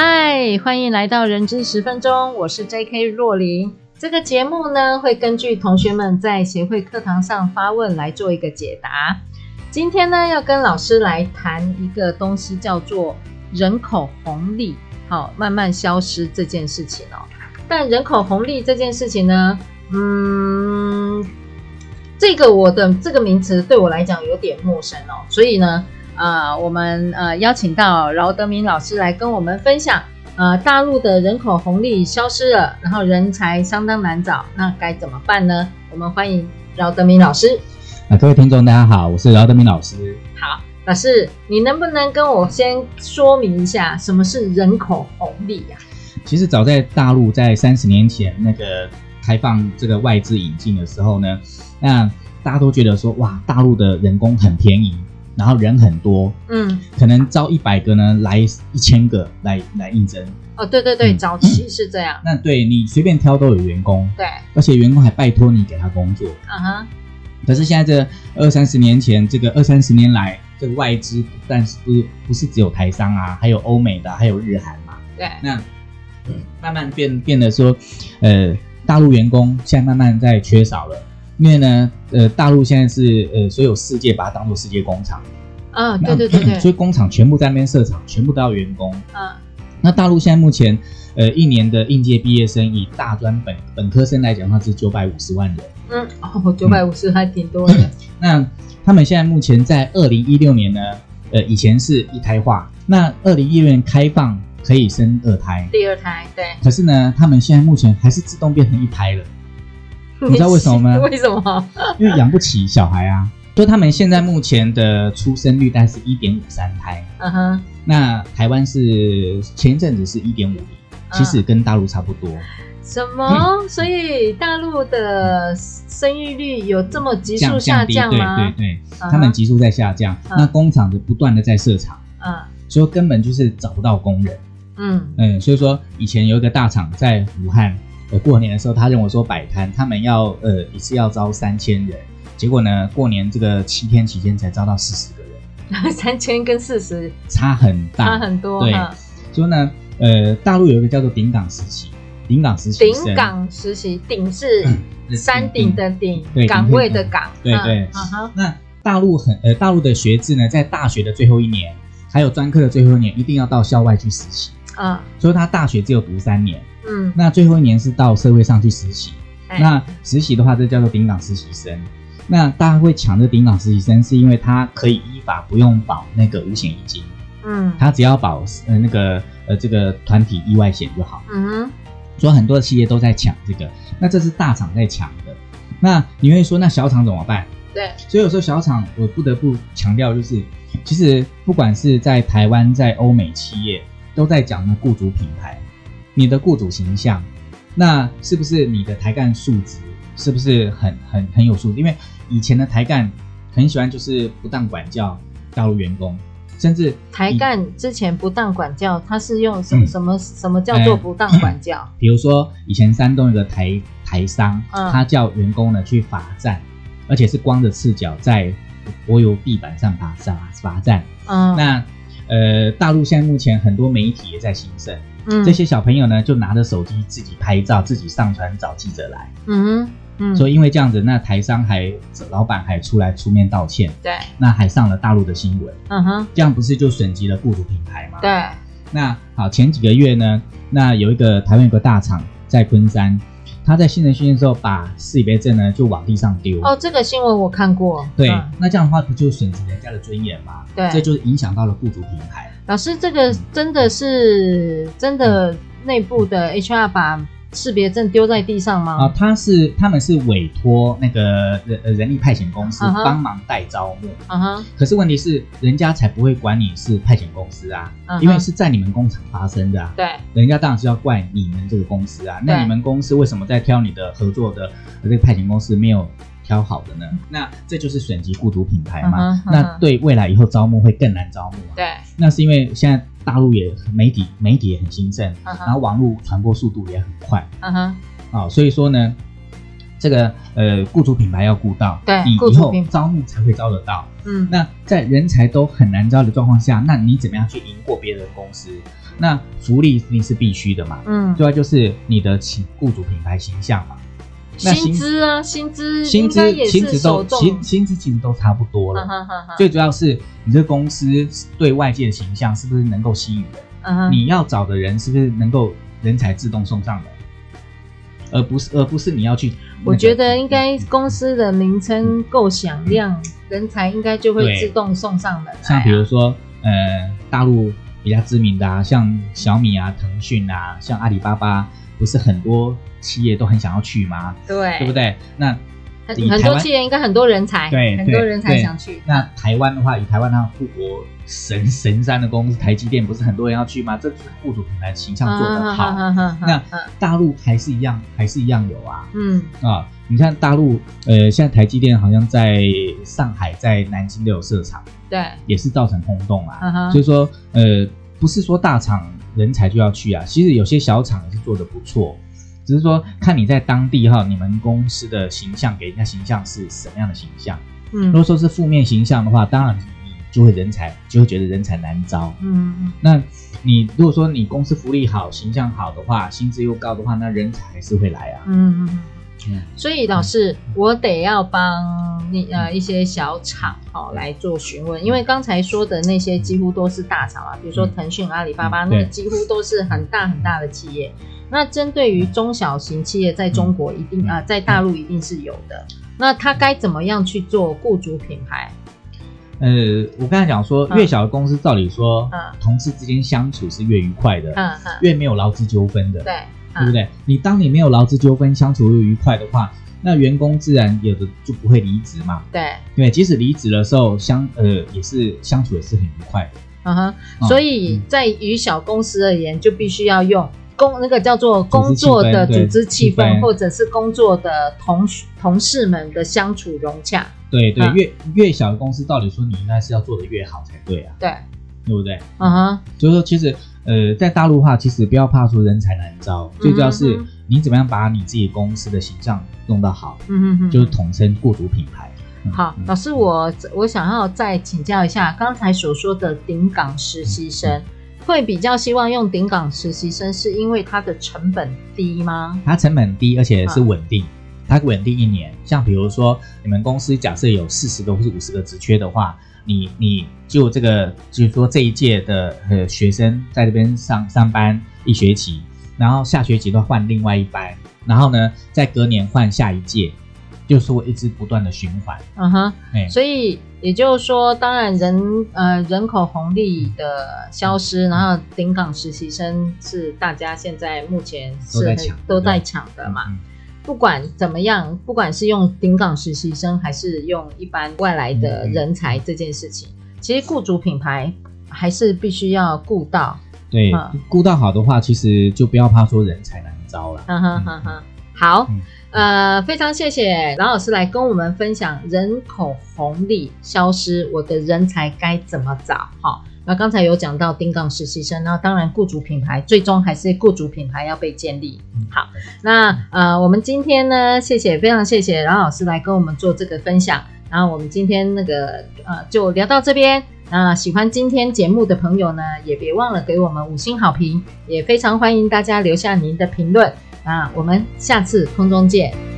嗨，欢迎来到人之十分钟，我是 J.K. 若琳。这个节目呢，会根据同学们在协会课堂上发问来做一个解答。今天呢，要跟老师来谈一个东西，叫做人口红利，好，慢慢消失这件事情哦。但人口红利这件事情呢，嗯，这个我的这个名词对我来讲有点陌生哦，所以呢。啊、呃，我们呃邀请到饶德明老师来跟我们分享，呃，大陆的人口红利消失了，然后人才相当难找，那该怎么办呢？我们欢迎饶德明老师。啊，各位听众大家好，我是饶德明老师。好，老师，你能不能跟我先说明一下什么是人口红利呀、啊？其实早在大陆在三十年前那个开放这个外资引进的时候呢，那大家都觉得说哇，大陆的人工很便宜。然后人很多，嗯，可能招一百个呢，来一千个来来应征。哦，对对对，早期 是这样。那对你随便挑都有员工，对，而且员工还拜托你给他工作。嗯哼。可是现在这二三十年前，这个二三十年来，这个外资，但是不不是只有台商啊，还有欧美的，还有日韩嘛。对。那慢慢变变得说，呃，大陆员工现在慢慢在缺少了。因为呢，呃，大陆现在是呃，所有世界把它当做世界工厂，啊，对对对对，所以工厂全部在那边设厂，全部都要员工，啊，那大陆现在目前，呃，一年的应届毕业生以大专本本科生来讲的话是九百五十万人，嗯，哦，九百五十还挺多的。嗯、那他们现在目前在二零一六年呢，呃，以前是一胎化，那二零一六年开放可以生二胎，第二胎，对，可是呢，他们现在目前还是自动变成一胎了。你知道为什么吗？为什么？因为养不起小孩啊。就他们现在目前的出生率大概是一点五三胎。嗯哼。那台湾是前一阵子是一点五零，其实跟大陆差不多。什么？所以大陆的生育率有这么急速下降吗？对对对，他们急速在下降。那工厂就不断的在设厂。嗯。所以根本就是找不到工人。嗯嗯，所以说以前有一个大厂在武汉。呃，过年的时候，他认为说摆摊，他们要呃一次要招三千人，结果呢，过年这个七天期间才招到四十个人，三千跟四十差很大，差很多。对，所以呢，呃，大陆有一个叫做顶岗实习，顶岗实习，顶岗实习，顶是山顶的顶，岗位的岗，对对。那大陆很呃，大陆的学制呢，在大学的最后一年，还有专科的最后一年，一定要到校外去实习啊，所以他大学只有读三年。嗯，那最后一年是到社会上去实习。欸、那实习的话，这叫做顶岗实习生。那大家会抢这顶岗实习生，是因为他可以依法不用保那个五险一金。嗯，他只要保呃那个呃这个团体意外险就好。嗯哼，所以很多的企业都在抢这个。那这是大厂在抢的。那你会说，那小厂怎么办？对，所以有时候小厂我不得不强调，就是其实不管是在台湾，在欧美企业都在讲呢雇主品牌。你的雇主形象，那是不是你的台干素质是不是很很很有素质？因为以前的台干很喜欢就是不当管教大陆员工，甚至台干之前不当管教，他是用什么、嗯、什么什么叫做不当管教？哎、比如说以前山东有个台台商，嗯、他叫员工呢去罚站，而且是光着赤脚在柏油地板上罚罚罚站。嗯，那呃大陆现在目前很多媒体也在兴盛。嗯，这些小朋友呢，就拿着手机自己拍照，自己上传找记者来。嗯哼，嗯，所以因为这样子，那台商还老板还出来出面道歉。对，那还上了大陆的新闻。嗯哼，这样不是就损及了雇主品牌吗？对。那好，前几个月呢，那有一个台湾有个大厂在昆山，他在新人训练的时候把识别证呢就往地上丢。哦，这个新闻我看过。对，嗯、那这样的话不就损失人家的尊严吗？对，这就是影响到了雇主品牌。老师，这个真的是真的内部的 HR 把识别证丢在地上吗？啊，他是他们是委托那个人呃人力派遣公司帮忙代招募。嗯哼。可是问题是，人家才不会管你是派遣公司啊，因为是在你们工厂发生的啊。对。人家当然是要怪你们这个公司啊。那你们公司为什么在挑你的合作的这个派遣公司没有挑好的呢？那这就是损及雇主品牌嘛。那对未来以后招募会更难招募啊。对。那是因为现在。大陆也媒体媒体也很兴盛，uh huh. 然后网络传播速度也很快，嗯哼、uh，huh. 哦，所以说呢，这个呃，雇主品牌要顾到，对，你以后招募才会招得到，嗯，那在人才都很难招的状况下，那你怎么样去赢过别人的公司？那福利肯定是必须的嘛，嗯，对外就是你的请雇主品牌形象嘛。薪资啊，薪资，薪资，薪资都，薪薪资其实都差不多了。最主要是你这公司对外界的形象是不是能够吸引人？你要找的人是不是能够人才自动送上门，而不是而不是你要去。我觉得应该公司的名称够响亮，人才应该就会自动送上门。像比如说，呃，大陆比较知名的啊，像小米啊、腾讯啊，像阿里巴巴。不是很多企业都很想要去吗？对，对不对？那很很多企业应该很多人才，对，很多人才想去。那台湾的话，以台湾那富国神神山的公司台积电，不是很多人要去吗？这就是雇主品牌形象做得好。那大陆还是一样，还是一样有啊。嗯啊，你看大陆，呃，现在台积电好像在上海、在南京都有设厂，对，也是造成轰动啊。所以说，呃，不是说大厂。人才就要去啊！其实有些小厂也是做的不错，只是说看你在当地哈，你们公司的形象给人家形象是什么样的形象。嗯，如果说是负面形象的话，当然你就会人才就会觉得人才难招。嗯，那你如果说你公司福利好、形象好的话，薪资又高的话，那人才还是会来啊。嗯嗯。所以老师，我得要帮你呃一些小厂哦来做询问，因为刚才说的那些几乎都是大厂啊，比如说腾讯、阿里巴巴，那个几乎都是很大很大的企业。那针对于中小型企业，在中国一定啊，在大陆一定是有的。那他该怎么样去做雇主品牌？呃，我刚才讲说，越小的公司，照理说，同事之间相处是越愉快的，嗯嗯，越没有劳资纠纷的，对。对不对？你当你没有劳资纠纷，相处又愉快的话，那员工自然有的就不会离职嘛。对，对，即使离职的时候相呃也是相处也是很愉快的。嗯哼，所以在于小公司而言，就必须要用工那个叫做工作的组织气氛，或者是工作的同同事们的相处融洽。对对，越越小的公司，照理说你应该是要做的越好才对啊。对，对不对？嗯哼，所以说其实。呃，在大陆的话，其实不要怕说人才难招，最主要是你怎么样把你自己公司的形象弄到好，嗯哼，就是统称雇主品牌。好，老师，我我想要再请教一下，刚才所说的顶岗实习生，会比较希望用顶岗实习生，是因为它的成本低吗？它成本低，而且是稳定，它稳定一年。像比如说，你们公司假设有四十个或是五十个职缺的话。你你就这个，就是说这一届的呃学生在这边上上班一学期，然后下学期都换另外一班，然后呢，再隔年换下一届，就是会一直不断的循环。嗯哼，哎，所以也就是说，当然人呃人口红利的消失，然后顶岗实习生是大家现在目前是都在抢都在抢的嘛。嗯不管怎么样，不管是用顶岗实习生还是用一般外来的人才，这件事情，嗯、其实雇主品牌还是必须要顾到。对，顾、嗯、到好的话，其实就不要怕说人才难招了。哈哈哈哈。好，嗯、呃，非常谢谢郎老师来跟我们分享人口红利消失，我的人才该怎么找？好。那刚才有讲到丁岗实习生，那当然雇主品牌最终还是雇主品牌要被建立。好，那呃，我们今天呢，谢谢，非常谢谢郎老师来跟我们做这个分享。然后我们今天那个呃，就聊到这边。那喜欢今天节目的朋友呢，也别忘了给我们五星好评，也非常欢迎大家留下您的评论。啊我们下次空中见。